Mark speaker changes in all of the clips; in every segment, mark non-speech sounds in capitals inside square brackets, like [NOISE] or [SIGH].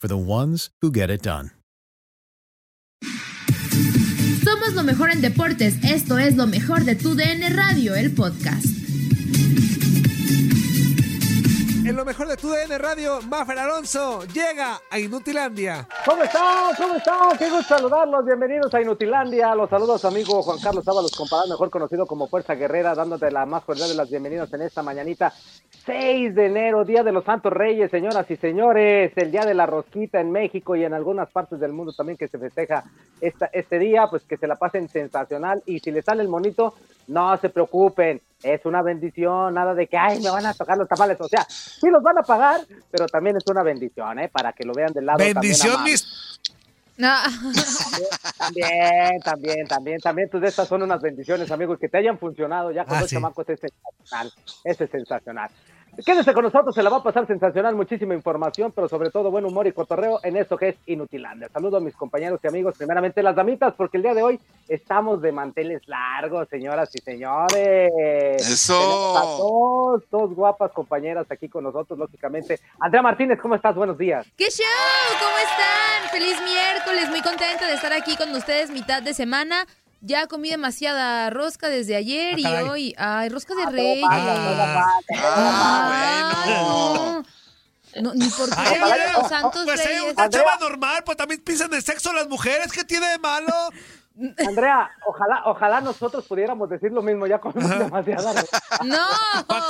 Speaker 1: for the ones who get it done.
Speaker 2: Somos lo mejor en deportes. Esto es lo mejor de tu DN Radio, el podcast.
Speaker 3: En lo mejor de tu DN Radio, Maffer Alonso llega a Inutilandia.
Speaker 4: ¿Cómo están? ¿Cómo están? Qué gusto saludarlos. Bienvenidos a Inutilandia. Los saludos amigo Juan Carlos Ábalos, comparado mejor conocido como Fuerza Guerrera, dándote la más cordial de las bienvenidas en esta mañanita. 6 de enero, Día de los Santos Reyes, señoras y señores. El Día de la Rosquita en México y en algunas partes del mundo también que se festeja esta, este día, pues que se la pasen sensacional. Y si les sale el monito, no se preocupen. Es una bendición, nada de que, ay, me van a tocar los tamales. O sea, sí los van a pagar, pero también es una bendición, ¿eh? Para que lo vean del lado.
Speaker 3: Bendición,
Speaker 4: también
Speaker 3: mis.
Speaker 2: No.
Speaker 4: También, también, también, también, pues estas son unas bendiciones, amigos, que te hayan funcionado ya con
Speaker 3: Ah,
Speaker 4: los
Speaker 3: sí.
Speaker 4: chamacos, es sensacional, ese es sensacional. Quédese con nosotros, se la va a pasar sensacional, muchísima información, pero sobre todo buen humor y cotorreo en esto que es Inutilandia. Saludo a mis compañeros y amigos, primeramente las damitas, porque el día de hoy estamos de manteles largos, señoras y señores.
Speaker 5: Eso.
Speaker 4: A dos, dos guapas compañeras aquí con nosotros, lógicamente. Andrea Martínez, ¿cómo estás? Buenos días.
Speaker 2: ¡Qué show! ¿Cómo están? Feliz miércoles, muy contenta de estar aquí con ustedes mitad de semana. Ya comí demasiada rosca desde ayer
Speaker 3: Ah,
Speaker 2: y
Speaker 3: caray.
Speaker 2: hoy. Ay, rosca de
Speaker 4: Todo
Speaker 2: reyes.
Speaker 5: Ah.
Speaker 2: Ay,
Speaker 5: bueno.
Speaker 2: no. No, ni por qué
Speaker 3: Ay,
Speaker 2: los santos
Speaker 3: Pues es
Speaker 2: reyes.
Speaker 3: una
Speaker 4: Andrea.
Speaker 3: chava normal, pues también piensan de sexo las mujeres. ¿Qué tiene de malo?
Speaker 4: Andrea, ojalá, ojalá nosotros pudiéramos decir lo mismo, ya comemos demasiada. [LAUGHS]
Speaker 2: No.
Speaker 3: Juan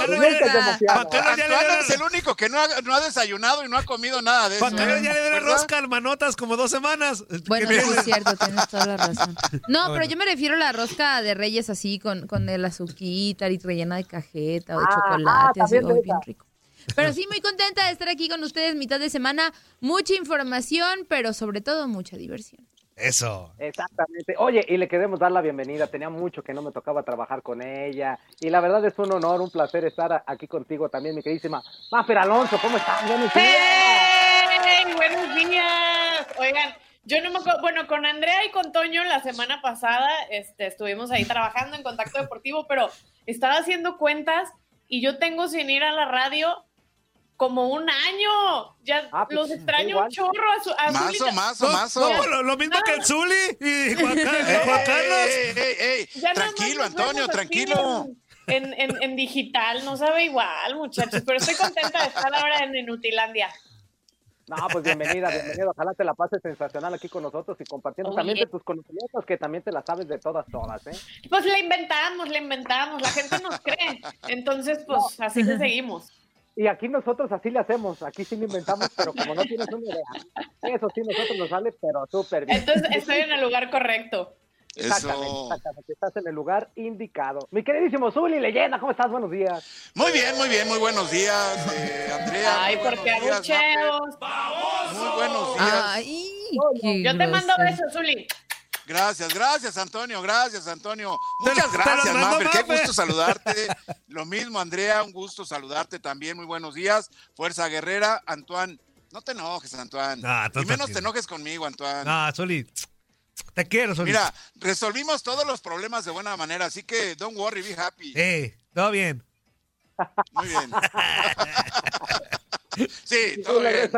Speaker 4: es
Speaker 5: el único que no ha, no ha desayunado y no ha comido nada de eso.
Speaker 3: Juan Carlos ya le rosca al manotas como dos semanas.
Speaker 2: Bueno,
Speaker 3: ¿Qué
Speaker 2: sí es cierto, tienes toda la razón. [LAUGHS] No,
Speaker 3: Bueno.
Speaker 2: pero yo me refiero a la rosca de reyes así, con, con el azuquita y rellena de cajeta o de
Speaker 4: Ah,
Speaker 2: chocolate,
Speaker 4: ah,
Speaker 2: así,
Speaker 4: esa.
Speaker 2: bien rico. Pero sí, muy contenta de estar aquí con ustedes mitad de semana. Mucha información, pero sobre todo mucha diversión.
Speaker 3: Eso.
Speaker 4: Exactamente. Oye, y le queremos dar la bienvenida. Tenía mucho que no me tocaba trabajar con ella. Y la verdad es un honor, un placer estar aquí contigo también, mi queridísima Mafer Alonso. ¿Cómo estás? Buenos días.
Speaker 6: ¡Hey! Buenos días. Oigan, yo no me acuerdo, bueno, con Andrea y con Toño la semana pasada este, estuvimos ahí trabajando en Contacto Deportivo, pero estaba haciendo cuentas y yo tengo sin ir a la radio como un año. Ya
Speaker 4: Ah, pues,
Speaker 6: los extraño un chorro a su a
Speaker 5: Mazo,
Speaker 6: Zulita.
Speaker 5: mazo,
Speaker 3: No,
Speaker 5: mazo.
Speaker 3: no, lo, lo mismo que el Zuli [LAUGHS] y Juan, Carlos.
Speaker 5: ey, ey, ey, Tranquilo, Antonio, tranquilo.
Speaker 6: En, en, en- digital, no sabe igual, muchachos, pero estoy contenta de estar ahora en Inutilandia.
Speaker 4: No, pues bienvenida, bienvenida. Ojalá te la pases sensacional aquí con nosotros y compartiendo también de tus conocimientos, que también te las sabes de todas, todas, ¿eh?
Speaker 6: Pues la inventamos, la inventamos, la gente nos cree. Entonces, pues así le seguimos.
Speaker 4: Y aquí nosotros así le hacemos, aquí sí lo inventamos, pero como no tienes una idea, eso sí nosotros nos sale, pero súper bien.
Speaker 6: Entonces estoy en el lugar correcto.
Speaker 4: Exactamente,
Speaker 5: Eso.
Speaker 4: exactamente, estás en el lugar indicado. Mi queridísimo Zuli, leyenda, ¿cómo estás? Buenos días.
Speaker 5: Muy bien, muy bien, muy buenos días, eh, Andrea.
Speaker 6: Ay, porque abucheos.
Speaker 5: Muy buenos días.
Speaker 2: Ay,
Speaker 6: Yo te mando besos, Zuli.
Speaker 5: Gracias, gracias, Antonio, gracias, Antonio. Muchas gracias, Maffer. Qué gusto saludarte. Lo mismo, Andrea, un gusto saludarte también. Muy buenos días. Fuerza Guerrera, Antoine. No te enojes, Antoine.
Speaker 7: Tú
Speaker 5: y menos te enojes conmigo, Antoine.
Speaker 7: No, Zuli. Te quiero, Zuli.
Speaker 5: Mira, resolvimos todos los problemas de buena manera, así que don't worry, be happy.
Speaker 7: Eh, todo bien.
Speaker 5: Muy bien. [LAUGHS] sí, todo bien.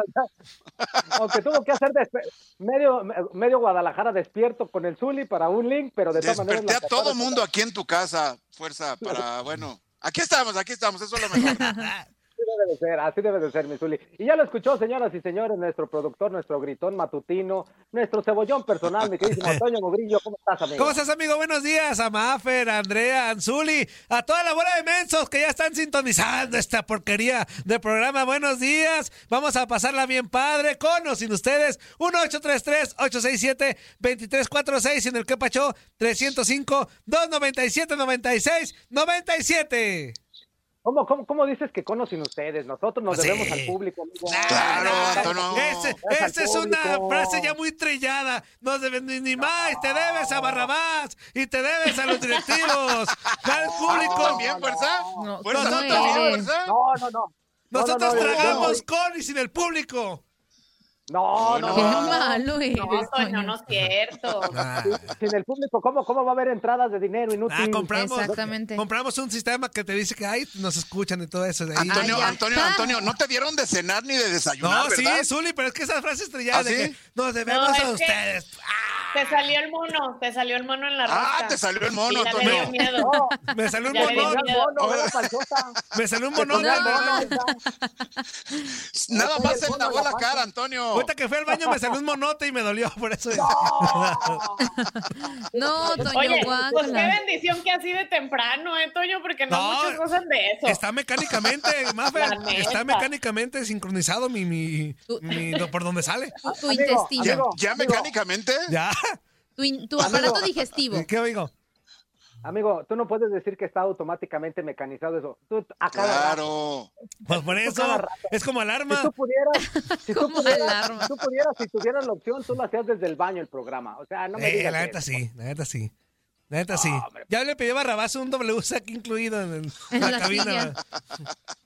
Speaker 4: Aunque tuvo que hacer despe- medio, medio Guadalajara despierto con el Zuli para un link, pero de todas maneras.
Speaker 5: Desperté a todo mundo aquí en tu casa, fuerza, para, bueno. Aquí estamos, aquí estamos, eso es lo mejor. [LAUGHS]
Speaker 4: Debe de ser, así debe de ser, mi Zuli. Y ya lo escuchó, señoras y señores, nuestro productor, nuestro gritón matutino, nuestro cebollón personal, mi querido Antonio [LAUGHS] Mogrillo. ¿Cómo estás, amigo?
Speaker 7: ¿Cómo estás, amigo? Buenos días a Mafer, a Andrea, a Anzuli, a toda la bola de mensos que ya están sintonizando esta porquería de programa. Buenos días. Vamos a pasarla bien padre, con o sin ustedes. 1-833-867-2346 en el que pachó 305-297-96-97.
Speaker 4: ¿Cómo, cómo, cómo dices que cono sin ustedes? Nosotros nos
Speaker 7: Pues
Speaker 4: debemos
Speaker 7: sí.
Speaker 4: al público, amigo.
Speaker 5: Claro,
Speaker 4: Gracias.
Speaker 5: Antonio.
Speaker 7: Ese- esa es una frase ya muy trillada. No debes ni, ni más. Te debes a Barrabás y te debes a los directivos. Al
Speaker 5: ¿Tú
Speaker 7: público.
Speaker 5: también, fuerza?
Speaker 2: No.
Speaker 4: No, no, no. No,
Speaker 7: Nosotros
Speaker 4: no, no,
Speaker 7: tragamos con y sin el público.
Speaker 4: No, no,
Speaker 2: Qué
Speaker 4: no.
Speaker 2: malo eres.
Speaker 6: No, no es cierto.
Speaker 4: Sin el público, ¿cómo, ¿cómo va a haber entradas de dinero inútil?
Speaker 7: Ah, compramos,
Speaker 2: Exactamente.
Speaker 7: compramos un sistema que te dice que ahí nos escuchan y todo eso. De ahí.
Speaker 5: Antonio,
Speaker 2: Ah.
Speaker 5: Antonio, Antonio, no te dieron de cenar ni de desayunar,
Speaker 7: no, sí. Zuli, pero es que esa frase estrellada
Speaker 5: ¿Ah,
Speaker 7: de
Speaker 5: sí?
Speaker 7: que nos debemos
Speaker 6: No,
Speaker 7: a
Speaker 6: que-
Speaker 7: ustedes.
Speaker 6: Te salió el mono, te salió el mono en la rosca.
Speaker 5: Ah, te salió el mono,
Speaker 6: ya le dio miedo.
Speaker 4: No,
Speaker 7: Me salió un
Speaker 6: Ya le
Speaker 7: monón.
Speaker 6: dio miedo.
Speaker 4: no, no, la panzota.
Speaker 7: Me salió un
Speaker 4: mono, está.
Speaker 5: Nada más se
Speaker 4: mono
Speaker 5: lavó
Speaker 4: la
Speaker 5: la cara. Antonio.
Speaker 7: Ahorita que fui al baño me salió un monote y me dolió, por eso.
Speaker 2: No, Toño,
Speaker 6: Oye, pues qué bendición que así de temprano, ¿eh, Toño? Porque no,
Speaker 7: No,
Speaker 6: muchos gozan de eso.
Speaker 7: Está mecánicamente, [LAUGHS]
Speaker 6: neta.
Speaker 7: está mecánicamente sincronizado mi, mi, mi- no, por donde sale.
Speaker 2: Tu, intestino.
Speaker 5: ¿Ya mecánicamente?
Speaker 7: Ya. [LAUGHS]
Speaker 2: Tu, aparato digestivo.
Speaker 7: ¿Qué oigo?
Speaker 4: Amigo, tú no puedes decir que está automáticamente mecanizado eso. Tú, a cada rato.
Speaker 5: Claro.
Speaker 7: Pues por eso es como
Speaker 4: Si
Speaker 7: alarma.
Speaker 4: tú pudieras, si tú pudieras, [LAUGHS] si tú pudieras, si tuvieras la opción, tú lo hacías desde el baño el programa. O sea, no me
Speaker 7: Eh,
Speaker 4: digas
Speaker 7: la neta
Speaker 4: eso.
Speaker 7: sí, la neta sí. La neta sí. Ya le pedí a Barrabás un WC [LAUGHS] aquí incluido en, el-
Speaker 2: En
Speaker 7: la,
Speaker 2: la
Speaker 7: cabina.
Speaker 2: silla.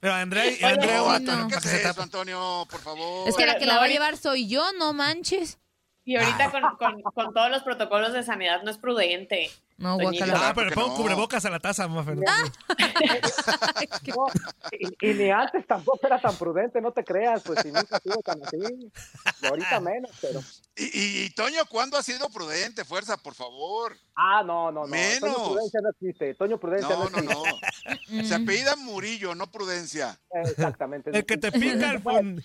Speaker 7: Pero Andrea,
Speaker 6: Oye,
Speaker 7: Andrea
Speaker 6: no.
Speaker 5: ¿Qué es eso. Antonio? Por favor.
Speaker 2: Es que la que la va a llevar soy yo, no manches.
Speaker 6: Y ahorita con, con, con todos los protocolos de sanidad no es prudente.
Speaker 2: No,
Speaker 6: Toñito.
Speaker 2: guácala.
Speaker 7: Ah, pero le
Speaker 5: ¿por qué
Speaker 7: pongo
Speaker 5: no?
Speaker 7: cubrebocas a la taza, Mafer. [LAUGHS]
Speaker 4: No, y, y ni antes tampoco era tan prudente, no te creas, pues si nunca estuvo tan así. Y ahorita menos, pero.
Speaker 5: Y, y- y, Toño, ¿cuándo has sido prudente? Fuerza, por favor.
Speaker 4: Ah, no, no, no.
Speaker 5: Menos.
Speaker 4: Toño Prudencia no existe. Toño Prudencia no,
Speaker 5: No, no,
Speaker 4: existe.
Speaker 5: no. Se apellida Murillo, no Prudencia.
Speaker 4: Exactamente.
Speaker 7: El que te pica el fondo.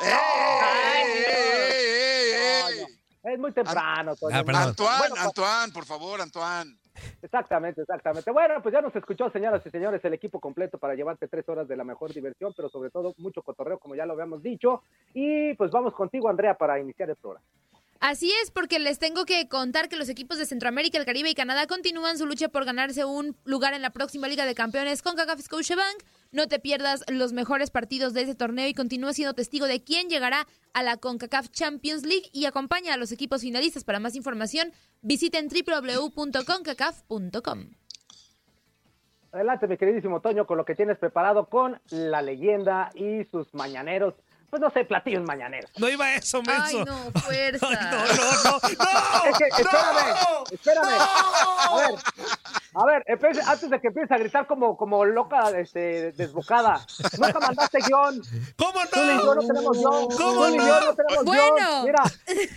Speaker 5: ¡Ey, ey, ey, ey, ey!
Speaker 4: Es muy temprano.
Speaker 7: Ah, perdón.
Speaker 5: Antoine,
Speaker 4: Bueno, pues,
Speaker 5: Antoine, por favor, Antoine.
Speaker 4: Exactamente, exactamente. Bueno, pues ya nos escuchó, señoras y señores, el equipo completo para llevarte tres horas de la mejor diversión, pero sobre todo mucho cotorreo, como ya lo habíamos dicho. Y pues vamos contigo, Andrea, para iniciar el programa.
Speaker 2: Así es, porque les tengo que contar que los equipos de Centroamérica, el Caribe y Canadá continúan su lucha por ganarse un lugar en la próxima Liga de Campeones con CACAF Scotiabank. No te pierdas los mejores partidos de ese torneo y continúa siendo testigo de quién llegará a la CONCACAF Champions League y acompaña a los equipos finalistas. Para más información, visiten www.concacaf.com.
Speaker 4: Adelante, mi queridísimo Toño, con lo que tienes preparado con la leyenda y sus mañaneros. Pues no sé, platillos mañaneros.
Speaker 7: No iba a eso, menso.
Speaker 2: Ay, no, fuerza.
Speaker 7: Ay, no, no, no, no.
Speaker 4: Es que, espérame,
Speaker 7: ¡No!
Speaker 4: espérame. A ver, a ver, antes de que empieces a gritar como, como loca, este, desbocada. Nunca mandaste guion.
Speaker 7: ¿Cómo
Speaker 4: Tú ni yo no
Speaker 7: no?
Speaker 4: tenemos guion.
Speaker 7: ¿Cómo no?
Speaker 4: yo no tenemos
Speaker 2: Bueno.
Speaker 4: guion. Mira,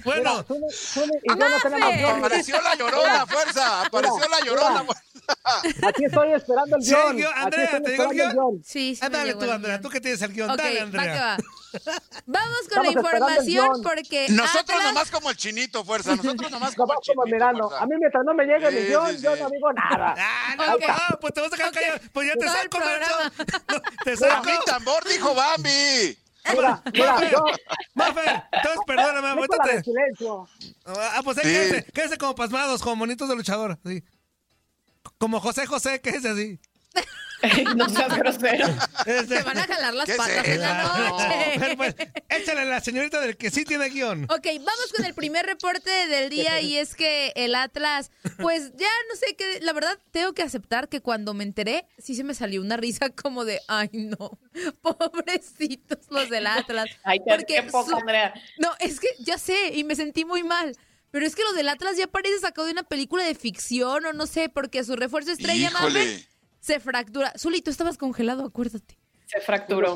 Speaker 7: Bueno,
Speaker 4: mira, y yo no tenemos guion.
Speaker 5: Apareció la llorona, fuerza. Apareció la llorona. [LAUGHS]
Speaker 4: Aquí estoy esperando el
Speaker 7: Sí,
Speaker 4: guion.
Speaker 7: guion.
Speaker 4: Aquí
Speaker 7: Andrea, ¿te llegó el guion?
Speaker 2: Sí, sí.
Speaker 7: Ándale
Speaker 2: llegó
Speaker 7: tú, Andrea. Tú que tienes el guion.
Speaker 2: Ok,
Speaker 7: Dale,
Speaker 2: va que
Speaker 7: Andrea.
Speaker 2: va. [LAUGHS] Vamos con la
Speaker 4: Estamos
Speaker 2: información porque
Speaker 5: Nosotros
Speaker 2: Atlas-
Speaker 5: nomás como el chinito, fuerza. Nosotros nomás como
Speaker 4: Como,
Speaker 5: el chinito. fuerza.
Speaker 4: A mí mientras no me llegue
Speaker 5: Sí,
Speaker 4: el guion,
Speaker 5: sí,
Speaker 4: yo
Speaker 5: sí.
Speaker 4: no digo nada.
Speaker 7: Ah, no, no, pues te vas a dejar
Speaker 2: Ok.
Speaker 7: callado. Pues ya te saco,
Speaker 2: programa. [LAUGHS]
Speaker 7: Te
Speaker 5: A
Speaker 7: saco.
Speaker 5: mi tambor dijo Bambi.
Speaker 4: Mira, mira, yo,
Speaker 7: Mafer, entonces perdóname,
Speaker 4: yo
Speaker 7: ahorita
Speaker 4: con la
Speaker 7: te-
Speaker 4: de silencio.
Speaker 7: Ah, pues ahí
Speaker 5: Sí.
Speaker 7: quédense, quédense como pasmados, como monitos de luchador. así. Como José José, quédense así.
Speaker 6: no seas grosero.
Speaker 7: Este-
Speaker 2: Se van a jalar las
Speaker 5: ¿Qué es
Speaker 2: patas en la noche.
Speaker 7: pero pues, échale a la señorita del que sí tiene guion.
Speaker 2: Ok, vamos con el primer reporte del día y es que el Atlas, pues ya no sé qué, la verdad tengo que aceptar que cuando me enteré, sí se me salió una risa como de, ay no, pobrecitos los del Atlas.
Speaker 6: Ay, qué,
Speaker 2: Porque
Speaker 6: qué poco, Andrea.
Speaker 2: No, es que ya sé y me sentí muy mal. Pero es que lo del Atlas ya parece sacado de una película de ficción o no sé, porque su refuerzo estrella
Speaker 5: Híjole.
Speaker 2: se fractura. Zuli, tú estabas congelado, acuérdate.
Speaker 6: Se fracturó.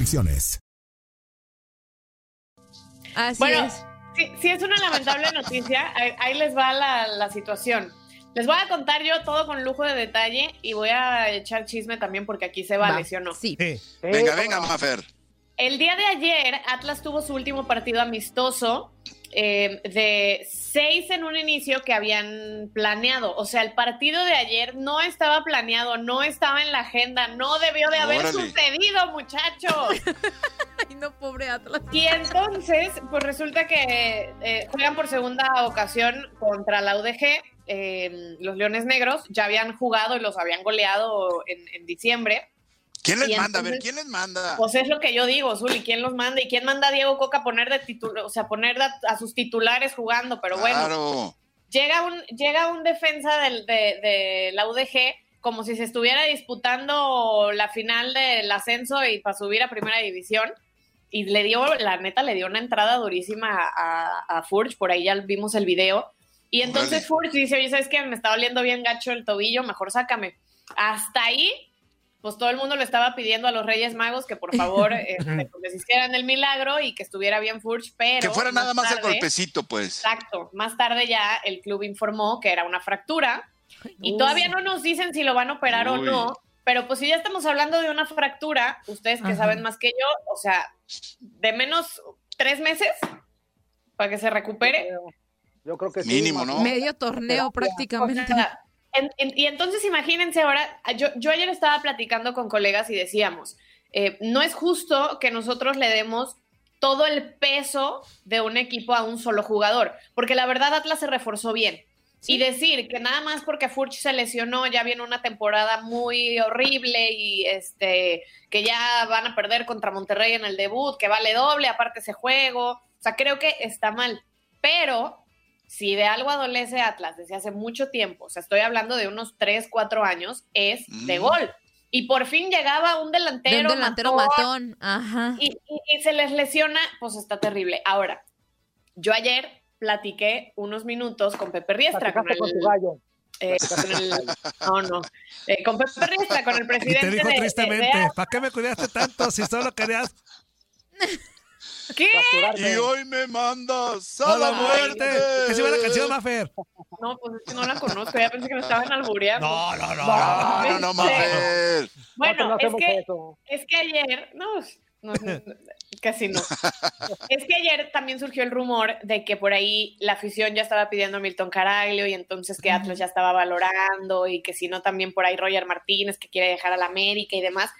Speaker 2: Así
Speaker 6: Bueno,
Speaker 2: es.
Speaker 6: sí, sí es una lamentable [LAUGHS] noticia. Ahí, ahí les va la, la situación. Les voy a contar yo todo con lujo de detalle y voy a echar chisme también porque aquí se vale,
Speaker 2: Va,
Speaker 6: ¿sí o no?
Speaker 2: Sí.
Speaker 7: Sí.
Speaker 5: Venga, venga, Mafer.
Speaker 6: El día de ayer, Atlas tuvo su último partido amistoso eh, de seis en un inicio que habían planeado. O sea, el partido de ayer no estaba planeado, no estaba en la agenda, no debió de haber
Speaker 5: Órale.
Speaker 6: sucedido, muchachos. [LAUGHS]
Speaker 2: Ay, no, pobre Atlas.
Speaker 6: Y entonces, pues resulta que eh, juegan por segunda ocasión contra la UDG. eh, los Leones Negros ya habían jugado y los habían goleado en, en diciembre.
Speaker 5: ¿Quién les manda? A ver, ¿quién les manda?
Speaker 6: Pues es lo que yo digo, Zuli, ¿quién los manda? ¿Y quién manda a Diego Coca a poner de titular, o sea, poner a, a sus titulares jugando? Pero bueno, llega un, llega un defensa del- de, de la UDG como si se estuviera disputando la final del ascenso y para subir a primera división. Y le dio, la neta, le dio una entrada durísima a, a Furch, por ahí ya vimos el video. Y entonces. Furch dice, oye, ¿sabes qué? Me está doliendo bien gacho el tobillo, mejor sácame. Hasta ahí, pues todo el mundo le estaba pidiendo a los Reyes Magos que por favor [LAUGHS] este, pues, les hicieran el milagro y que estuviera bien Furch, pero...
Speaker 5: Que fuera nada más el
Speaker 6: tarde-
Speaker 5: golpecito, pues.
Speaker 6: Exacto. Más tarde ya el club informó que era una fractura y todavía no nos dicen si lo van a operar o no. Pero pues si ya estamos hablando de una fractura, ustedes que
Speaker 2: Ajá.
Speaker 6: saben más que yo, o sea, de menos tres meses para que se recupere.
Speaker 4: Yo creo que sí.
Speaker 5: Mínimo, ¿no?
Speaker 2: Medio torneo
Speaker 6: O
Speaker 2: prácticamente.
Speaker 6: sea, en- en- y entonces imagínense ahora, yo, yo ayer estaba platicando con colegas y decíamos, eh, no es justo que nosotros le demos todo el peso de un equipo a un solo jugador, porque la verdad Atlas se reforzó bien. Y decir que nada más porque Furch se lesionó, ya viene una temporada muy horrible y este que ya van a perder contra Monterrey en el debut, que vale doble, aparte ese juego. O sea, creo que está mal. Pero si de algo adolece Atlas desde hace mucho tiempo, o sea, estoy hablando de unos 3, 4 años, es de
Speaker 5: Mm.
Speaker 6: gol. Y por fin llegaba un
Speaker 2: De
Speaker 6: delantero,
Speaker 2: un delantero
Speaker 6: matón,
Speaker 2: matón. Ajá.
Speaker 6: y, y- y se les lesiona, pues está terrible. Ahora, yo ayer platiqué unos minutos con Pepe Riestra, con
Speaker 4: Platicaste
Speaker 6: el,
Speaker 4: con tu gallo.
Speaker 6: eh, con el- no, no, eh, con Pepe Riestra, con el
Speaker 7: Y
Speaker 6: presidente
Speaker 7: te dijo
Speaker 6: de- de-
Speaker 7: tristemente,
Speaker 6: de-
Speaker 7: ¿para qué me cuidaste tanto si solo querías
Speaker 6: ¿Qué?
Speaker 5: Y hoy me mandas
Speaker 7: a
Speaker 5: a
Speaker 7: la
Speaker 5: la
Speaker 7: muerte? Que se va la canción. Mafer.
Speaker 6: No, pues es que no la conozco, ya pensé que me estaban albureando.
Speaker 7: No, no, no.
Speaker 5: No, no, no, Mafer.
Speaker 6: Bueno,
Speaker 4: no
Speaker 6: es que
Speaker 4: eso.
Speaker 6: Es que ayer, no, no, no, casi no. Es que ayer también surgió el rumor de que por ahí la afición ya estaba pidiendo a Milton Caraglio y entonces que Atlas ya estaba valorando y que si no también por ahí Roger Martínez que quiere dejar a la América y demás.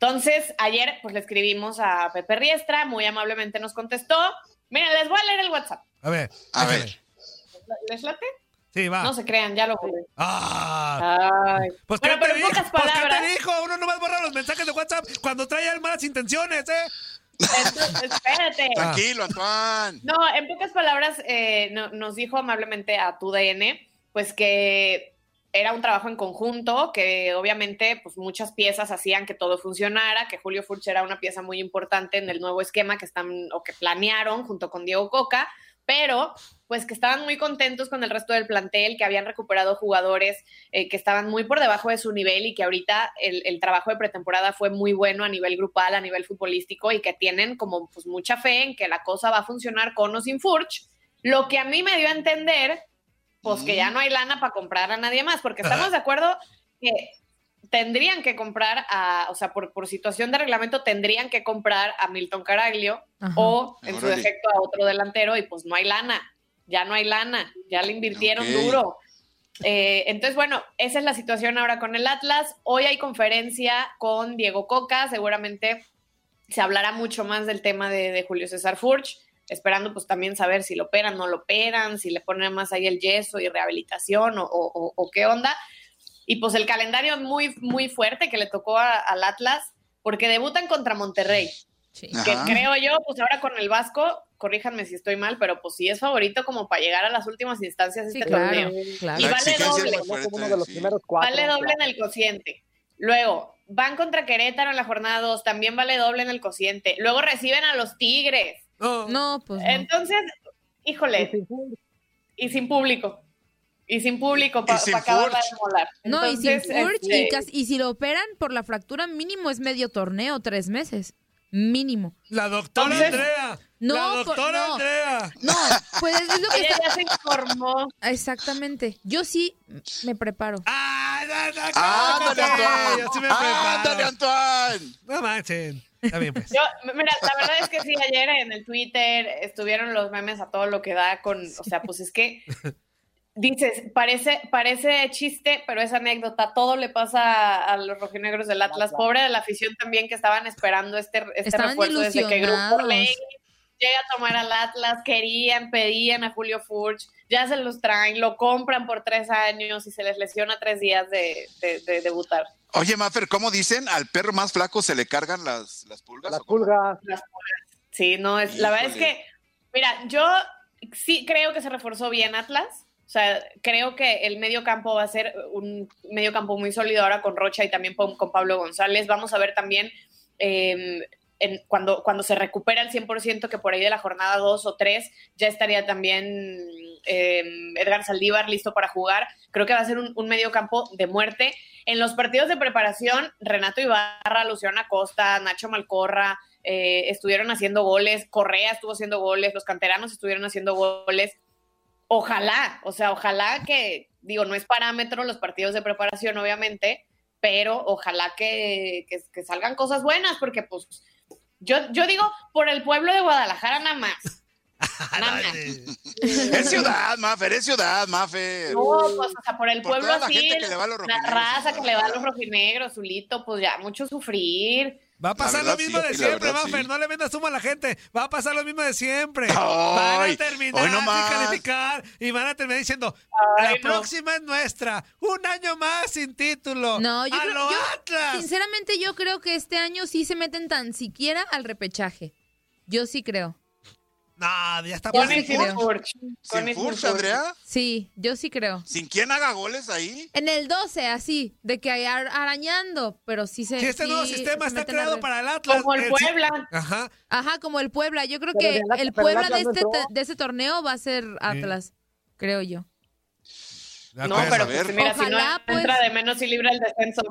Speaker 6: Entonces, ayer pues le escribimos a Pepe Riestra, muy amablemente nos contestó. Miren, les voy a leer el WhatsApp.
Speaker 7: A ver.
Speaker 5: A ver.
Speaker 6: ¿Les late?
Speaker 7: Sí, va.
Speaker 6: No se crean, ya lo jugué.
Speaker 7: Ah.
Speaker 6: Ay.
Speaker 7: Pues, ¿qué
Speaker 6: Bueno,
Speaker 7: te
Speaker 6: pero en pocas
Speaker 7: Pues, ¿qué
Speaker 6: palabras.
Speaker 7: te dijo? Uno nomás borra los mensajes de WhatsApp cuando trae malas intenciones, ¿eh?
Speaker 6: Entonces, espérate. [LAUGHS]
Speaker 5: Tranquilo, Antoine.
Speaker 6: No, en pocas palabras eh, no- nos dijo amablemente a tu DN, pues que era un trabajo en conjunto, que obviamente pues muchas piezas hacían que todo funcionara, que Julio Furch era una pieza muy importante en el nuevo esquema que están o que planearon junto con Diego Coca, pero pues que estaban muy contentos con el resto del plantel, que habían recuperado jugadores eh, que estaban muy por debajo de su nivel y que ahorita el, el trabajo de pretemporada fue muy bueno a nivel grupal, a nivel futbolístico y que tienen como pues mucha fe en que la cosa va a funcionar con o sin Furch. Lo que a mí me dio a entender pues que ya no hay lana para comprar a nadie más, porque estamos de acuerdo que tendrían que comprar a, o sea, por, por situación de reglamento tendrían que comprar a Milton Caraglio
Speaker 2: Ajá.
Speaker 6: o en su defecto a otro delantero y pues no hay lana, ya no hay lana, ya le invirtieron duro. Eh, entonces, bueno, esa es la situación ahora con el Atlas. Hoy hay conferencia con Diego Coca, seguramente se hablará mucho más del tema de, de Julio César Furch, esperando pues también saber si lo operan, no lo operan, si le ponen más ahí el yeso y rehabilitación o, o- o- o qué onda. Y pues el calendario muy, muy fuerte que le tocó a- al Atlas, porque debutan contra Monterrey,
Speaker 2: Sí.
Speaker 6: que
Speaker 5: Ajá.
Speaker 6: creo yo, pues ahora con el Vasco, corríjanme si estoy mal, pero pues sí es favorito como para llegar a las últimas instancias de
Speaker 2: Sí,
Speaker 6: este
Speaker 2: claro,
Speaker 6: torneo.
Speaker 2: claro.
Speaker 6: Y
Speaker 5: La
Speaker 6: vale doble.
Speaker 5: muy
Speaker 4: Como
Speaker 5: fuerte,
Speaker 4: uno de los
Speaker 5: sí.
Speaker 4: primeros cuatro.
Speaker 6: Vale doble en el cociente. Luego, van contra Querétaro en la jornada 2, también vale doble en el cociente. Luego reciben a los Tigres.
Speaker 7: No.
Speaker 2: No, pues no.
Speaker 6: Entonces, híjole,
Speaker 4: sin público.
Speaker 6: y sin público. Y sin público para acabarla de molar.
Speaker 2: No, y sin Furch,
Speaker 6: este,
Speaker 2: y, casi- y si lo operan por la fractura, mínimo es medio torneo, tres meses. Mínimo.
Speaker 7: La doctora
Speaker 6: Entonces-
Speaker 7: Andrea.
Speaker 2: No,
Speaker 7: la
Speaker 2: por-
Speaker 7: doctora
Speaker 2: no.
Speaker 7: Andrea.
Speaker 2: No, pues es lo que
Speaker 6: Ella
Speaker 2: está...
Speaker 6: ya se informó.
Speaker 2: Exactamente. Yo sí me preparo.
Speaker 7: ¡Ah, no, no. No manchen. Está bien, pues.
Speaker 6: Yo, mira, la verdad es que sí, ayer en el Twitter estuvieron los memes a todo lo que da con, o sea, pues es que dices, parece, parece chiste, pero es anécdota. Todo le pasa a los rojinegros del Atlas. Pobre de la afición también que estaban esperando este, este
Speaker 2: Estaban
Speaker 6: refuerzo desde que Grupo. Ley llega a tomar al Atlas, querían, pedían a Julio Furch, ya se los traen, lo compran por tres años y se les lesiona tres días de, de- de debutar.
Speaker 5: Oye, Maffer, ¿cómo dicen? ¿Al perro más flaco se le cargan las, las pulgas?
Speaker 4: Las pulgas.
Speaker 6: Las pulgas. Sí, no, es, la verdad es que, mira, yo sí creo que se reforzó bien Atlas. O sea, creo que el medio campo va a ser un medio campo muy sólido ahora con Rocha y también con, con Pablo González. Vamos a ver también eh, en- cuando, cuando se recupera el 100%, que por ahí de la jornada 2 o 3 ya estaría también eh, Edgar Saldívar listo para jugar. Creo que va a ser un, un medio campo de muerte. En los partidos de preparación, Renato Ibarra, Luciano Acosta, Nacho Malcorra, eh, estuvieron haciendo goles, Correa estuvo haciendo goles, los canteranos estuvieron haciendo goles. Ojalá, o sea, ojalá que, digo, no es parámetro los partidos de preparación, obviamente, pero ojalá que, que- que salgan cosas buenas, porque pues yo, yo digo por el pueblo de Guadalajara nada más.
Speaker 5: Es ciudad, Maffer, es ciudad, Maffer.
Speaker 6: No, pues, o sea, por el
Speaker 5: Por
Speaker 6: pueblo
Speaker 5: toda la
Speaker 6: así,
Speaker 5: gente que le va a los
Speaker 6: la raza que le va a los rojinegros, Zulito, pues ya, mucho sufrir.
Speaker 7: Va a pasar lo mismo
Speaker 5: sí,
Speaker 7: de siempre,
Speaker 5: verdad,
Speaker 7: Maffer.
Speaker 5: sí.
Speaker 7: No le vendas humo a la gente. Va a pasar lo mismo de siempre. van a terminar
Speaker 5: no
Speaker 7: sin calificar y van a terminar diciendo:
Speaker 6: Ay,
Speaker 7: La
Speaker 6: no.
Speaker 7: próxima es nuestra. Un año más sin título.
Speaker 2: No, yo
Speaker 7: ¡A
Speaker 2: creo-
Speaker 7: lo
Speaker 2: yo-
Speaker 7: Atlas!
Speaker 2: Sinceramente, yo creo que este año sí se meten tan siquiera al repechaje. Yo sí creo.
Speaker 7: No, ya está
Speaker 6: sin
Speaker 2: creo.
Speaker 6: Furch. Con
Speaker 5: ¿Sin Furch. Andrea?
Speaker 2: Sí, yo sí creo.
Speaker 5: ¿Sin quién haga goles ahí?
Speaker 2: En el 12, así, de que ar- arañando, pero sí se.
Speaker 7: Si este
Speaker 2: sí
Speaker 7: nuevo sistema está creado para el Atlas.
Speaker 6: Como el
Speaker 7: si-
Speaker 6: Puebla.
Speaker 7: Ajá.
Speaker 2: Ajá, como el Puebla. Yo creo
Speaker 4: Pero
Speaker 2: que
Speaker 4: el Atlas-
Speaker 2: el
Speaker 4: pero el
Speaker 2: Puebla de
Speaker 4: no
Speaker 2: este, de este torneo va a ser Atlas, creo yo.
Speaker 6: No, pero pues, mira, si
Speaker 2: Ojalá,
Speaker 6: no
Speaker 2: pues.
Speaker 6: entra de menos y libra el descenso.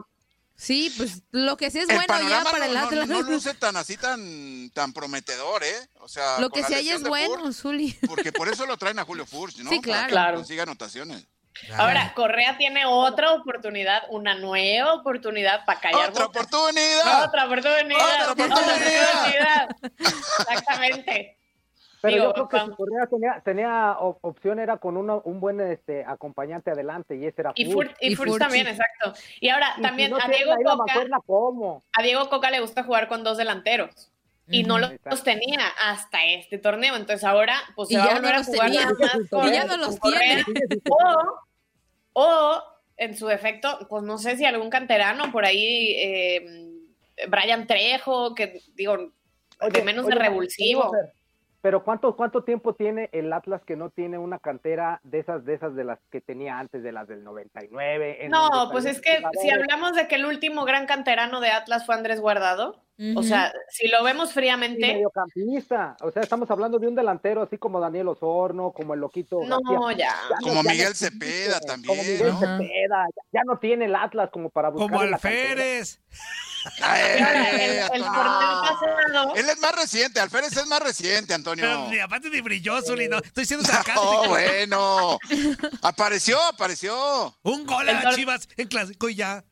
Speaker 2: Sí, pues lo que sí es
Speaker 5: el
Speaker 2: bueno ya
Speaker 5: panorama
Speaker 2: para
Speaker 5: no,
Speaker 2: el
Speaker 5: no-
Speaker 2: Atlas.
Speaker 5: no luce [LAUGHS] tan así, tan, tan prometedor, ¿eh? O sea,
Speaker 2: lo que sí hay es bueno, Zuli. [LAUGHS]
Speaker 5: porque por eso lo traen a Julio Furch, ¿no?
Speaker 2: Sí,
Speaker 5: Para
Speaker 2: claro.
Speaker 5: que
Speaker 6: Claro.
Speaker 5: consiga anotaciones.
Speaker 6: Ahora, Correa tiene otra oportunidad, una nueva oportunidad para callar
Speaker 5: ¡Otra oportunidad!
Speaker 6: Otra oportunidad.
Speaker 5: ¡Otra oportunidad!
Speaker 6: oportunidad. Exactamente.
Speaker 4: Pero
Speaker 6: Digo,
Speaker 4: yo creo que
Speaker 6: vamos.
Speaker 4: Correa tenía, tenía op- opción era con uno- un buen este, acompañante adelante y ese era
Speaker 6: Y y Furch
Speaker 2: Furch.
Speaker 6: también, exacto. Y ahora
Speaker 4: Y
Speaker 6: también
Speaker 4: si no
Speaker 6: a Diego Coca, a Diego Coca le gusta jugar con dos delanteros. Y no los
Speaker 4: Exacto.
Speaker 6: tenía hasta este torneo. Entonces ahora, pues
Speaker 2: Y
Speaker 6: se va
Speaker 2: ya
Speaker 6: a volver
Speaker 2: no
Speaker 6: a
Speaker 2: los
Speaker 6: jugar
Speaker 2: tenía.
Speaker 6: nada más con,
Speaker 4: Y ya
Speaker 2: no los tiene.
Speaker 6: O, o, en su defecto, pues no sé si algún canterano por ahí, eh, Brian Trejo, que digo, de
Speaker 4: Oye,
Speaker 6: menos
Speaker 4: oye,
Speaker 6: de revulsivo.
Speaker 4: Pero ¿cuánto, ¿cuánto tiempo tiene el Atlas que no tiene una cantera de esas de esas de las que tenía antes, de las del 99? en
Speaker 6: No, pues es que si hablamos de que el último gran canterano de Atlas fue Andrés Guardado, O sea, si lo vemos
Speaker 4: Y
Speaker 6: fríamente,
Speaker 4: mediocampista. O sea, estamos hablando de un delantero así como Daniel Osorno, como el loquito.
Speaker 6: no,
Speaker 4: García.
Speaker 6: ya.
Speaker 5: Como
Speaker 4: ya
Speaker 5: Miguel
Speaker 4: existe,
Speaker 5: Cepeda
Speaker 4: Como
Speaker 5: también,
Speaker 4: Miguel
Speaker 5: ¿no?
Speaker 4: Cepeda. Ya, ya no tiene el Atlas como para buscar.
Speaker 7: Como. Alférez. [LAUGHS]
Speaker 5: Ay,
Speaker 6: El, el torneo pasado,
Speaker 5: Él es más reciente, Alférez es más reciente, Antonio.
Speaker 7: Pero ni aparte ni brilló, Zuli, no. Estoy siendo sarcástico.
Speaker 5: Oh, [LAUGHS] bueno. [LAUGHS] Apareció, apareció.
Speaker 7: Un gol
Speaker 6: El
Speaker 7: a Chivas en clásico y ya.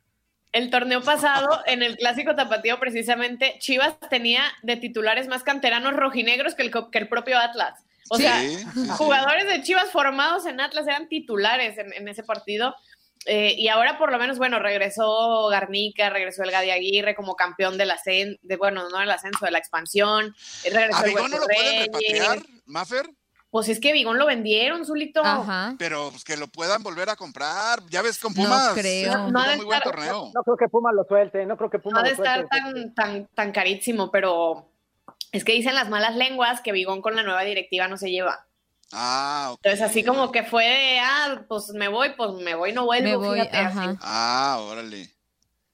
Speaker 6: El torneo pasado, en el clásico tapatío, precisamente, Chivas tenía de titulares más canteranos rojinegros que el, que el propio Atlas. O
Speaker 5: Sí,
Speaker 6: sea,
Speaker 5: sí, sí.
Speaker 6: jugadores de Chivas formados en Atlas eran titulares en, en ese partido. Eh, y ahora por lo menos, bueno, regresó Garnica, regresó el Gadi Aguirre como campeón del ascenso, de, bueno, no del ascenso, de la expansión. Regresó
Speaker 5: ¿A no lo pueden repatriar, Maffer?
Speaker 6: Pues es que Vigón lo vendieron, Zulito.
Speaker 2: Ajá.
Speaker 5: Pero pues, que lo puedan volver a comprar. Ya ves con
Speaker 2: No
Speaker 5: Pumas.
Speaker 2: creo.
Speaker 5: tuvo
Speaker 6: No de
Speaker 5: muy buen
Speaker 6: estar-
Speaker 5: torneo.
Speaker 4: No creo que Puma lo suelte, no creo que Puma
Speaker 6: No ha de
Speaker 4: lo suelte.
Speaker 6: estar tan, tan, tan carísimo, pero es que dicen las malas lenguas que Vigón con la nueva directiva no se lleva.
Speaker 5: Ah, ok.
Speaker 6: Entonces, así como que fue de, ah, pues me voy, pues me voy, no vuelvo.
Speaker 2: Me voy,
Speaker 6: fíjate, así.
Speaker 2: ajá.
Speaker 5: Ah, órale.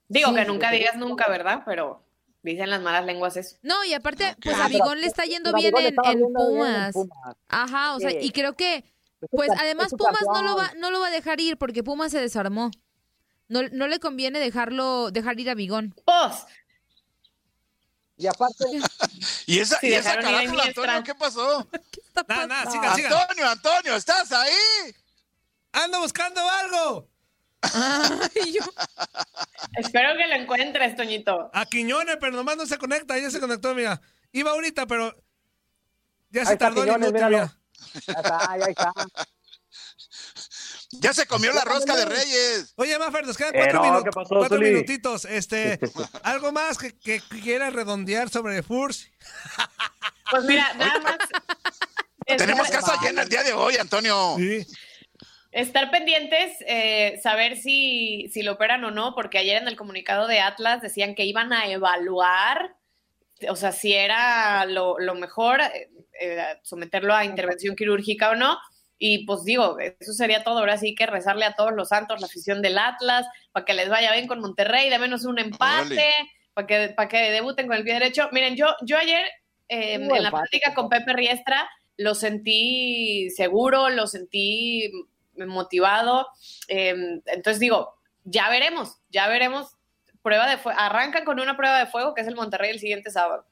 Speaker 6: Digo
Speaker 2: Sí,
Speaker 6: que nunca digas nunca, ¿verdad? Pero dicen las malas lenguas eso.
Speaker 2: No, y aparte,
Speaker 5: Ok.
Speaker 2: pues
Speaker 4: Ah,
Speaker 2: a Vigón le está yendo bien en, en
Speaker 4: yendo bien en
Speaker 2: Pumas. Ajá, o sea, y creo que, pues además Pumas no lo va, no lo va a dejar ir porque Pumas se desarmó. No, no le conviene dejarlo, dejar ir a Vigón.
Speaker 6: Pues,
Speaker 4: Y aparte, [LAUGHS]
Speaker 5: ¿Y esa,
Speaker 6: Sí,
Speaker 5: y esa carátula. Antonio, qué pasó? [LAUGHS]
Speaker 2: ¿Qué está
Speaker 7: Nada, nada,
Speaker 2: pasando?
Speaker 7: siga, siga.
Speaker 5: Antonio, Antonio, ¿estás ahí?
Speaker 7: ¡Ando buscando algo!
Speaker 2: Ay, yo-
Speaker 6: espero que lo encuentres, Toñito.
Speaker 7: A Quiñones, pero nomás no se conecta. Ya se conectó, mira. Iba ahorita, pero ya se tardó
Speaker 4: Quiñones, míralo.
Speaker 7: mira.
Speaker 4: ya está, ya está.
Speaker 5: Ya se comió la rosca de Reyes.
Speaker 7: Oye, Mafer, nos quedan
Speaker 4: Eh,
Speaker 7: cuatro,
Speaker 4: no,
Speaker 7: minu-
Speaker 4: ¿qué pasó,
Speaker 7: cuatro
Speaker 4: Zuli?
Speaker 7: minutitos. Este, ¿Algo más que, que quieras redondear sobre Furs?
Speaker 6: Pues mira, nada más.
Speaker 5: Tenemos casa llena el día de hoy, Antonio.
Speaker 7: Sí.
Speaker 6: Estar pendientes, eh, saber si, si lo operan o no, porque ayer en el comunicado de Atlas decían que iban a evaluar, o sea, si era lo, lo mejor eh, eh, someterlo a intervención quirúrgica o no. Y pues digo, eso sería todo. Ahora sí que rezarle a todos los santos, la afición del Atlas, para que les vaya bien con Monterrey, de menos un empate, para que, para que debuten con el pie derecho. Miren, yo, yo ayer eh, en la
Speaker 4: empate,
Speaker 6: plática con Pepe Riestra lo sentí seguro, lo sentí motivado. eh, entonces digo, ya veremos, ya veremos. Prueba de fuego. Arrancan con una prueba de fuego que es el Monterrey el siguiente sábado.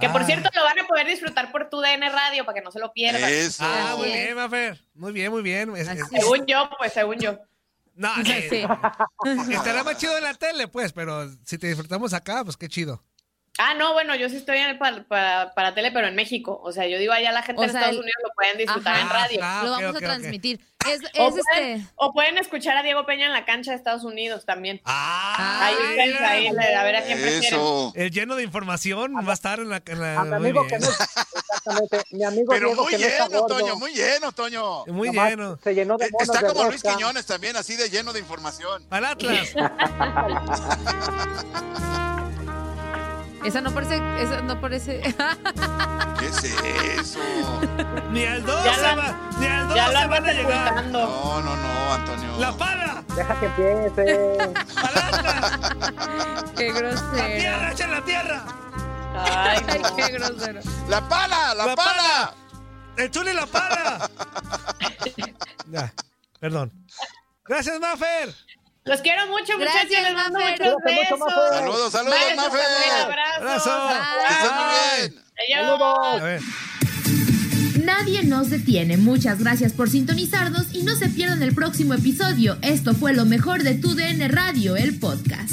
Speaker 6: Que por
Speaker 7: Ah.
Speaker 6: cierto lo van a poder disfrutar por tu DN Radio para que no se lo pierdan.
Speaker 5: Eso.
Speaker 7: Ah, muy bien, Mafer. Muy bien, muy bien. Es- es-
Speaker 2: Así es.
Speaker 6: Según yo, pues según yo.
Speaker 7: no, eh,
Speaker 2: Sí.
Speaker 7: estará más chido en la tele, pues, pero si te disfrutamos acá, pues qué chido.
Speaker 6: Ah, no, bueno, yo sí estoy en- para, para, para tele, pero en México. O sea, yo digo allá la gente
Speaker 2: O
Speaker 6: en
Speaker 2: sea,
Speaker 6: Estados
Speaker 2: el-
Speaker 6: Unidos lo pueden disfrutar
Speaker 2: Ajá.
Speaker 6: en radio.
Speaker 7: Ah,
Speaker 2: lo vamos a transmitir. Es,
Speaker 6: O
Speaker 2: es
Speaker 6: pueden,
Speaker 2: este.
Speaker 6: o pueden escuchar a Diego Peña en la cancha de Estados Unidos también.
Speaker 7: Ah,
Speaker 6: Ahí ahí, a ver a quién prefieren.
Speaker 5: Eso.
Speaker 7: El lleno de información va a estar en la. en la-
Speaker 4: A mi amigo
Speaker 7: bien.
Speaker 4: que no exactamente, mi amigo
Speaker 5: Pero
Speaker 4: Diego
Speaker 5: muy
Speaker 4: que no
Speaker 5: lleno,
Speaker 4: gordo.
Speaker 5: Toño, muy lleno, Toño.
Speaker 7: Muy
Speaker 4: Nomás
Speaker 7: lleno.
Speaker 4: Se llenó de
Speaker 5: Eh, Está
Speaker 4: de
Speaker 5: como Luis. Quiñones también, así de lleno de información.
Speaker 7: Al Atlas. [LAUGHS]
Speaker 2: Esa no parece. Esa no parece. [LAUGHS]
Speaker 5: ¿Qué es eso?
Speaker 7: ni al 2
Speaker 6: Ya
Speaker 7: se
Speaker 6: la-
Speaker 7: va. Ni al 2
Speaker 6: Ya
Speaker 7: se van a llegar.
Speaker 5: No, no, no, Antonio.
Speaker 7: La pala.
Speaker 4: Deja que empiece.
Speaker 7: Al Atlas.
Speaker 2: Qué
Speaker 7: La
Speaker 2: grosero.
Speaker 7: tierra, echa la tierra.
Speaker 6: Ay,
Speaker 2: Ay,
Speaker 6: no.
Speaker 2: qué grosero.
Speaker 5: La pala, la,
Speaker 7: La
Speaker 5: pala.
Speaker 7: pala. El chuli la pala. [LAUGHS] ya, perdón. Gracias, Mafer.
Speaker 6: Los quiero mucho,
Speaker 2: Gracias,
Speaker 6: muchachos. Les mando
Speaker 2: Mafer.
Speaker 6: muchos besos.
Speaker 5: Saludos, saludos,
Speaker 6: Besos,
Speaker 5: Mafer.
Speaker 6: Abrazos.
Speaker 7: Abrazo.
Speaker 5: Que estés muy
Speaker 7: Bye.
Speaker 5: bien.
Speaker 6: Adiós.
Speaker 7: A ver.
Speaker 8: Nadie nos detiene. Muchas gracias por sintonizarnos y no se pierdan el próximo episodio. Esto fue lo mejor de tu DN Radio, el podcast.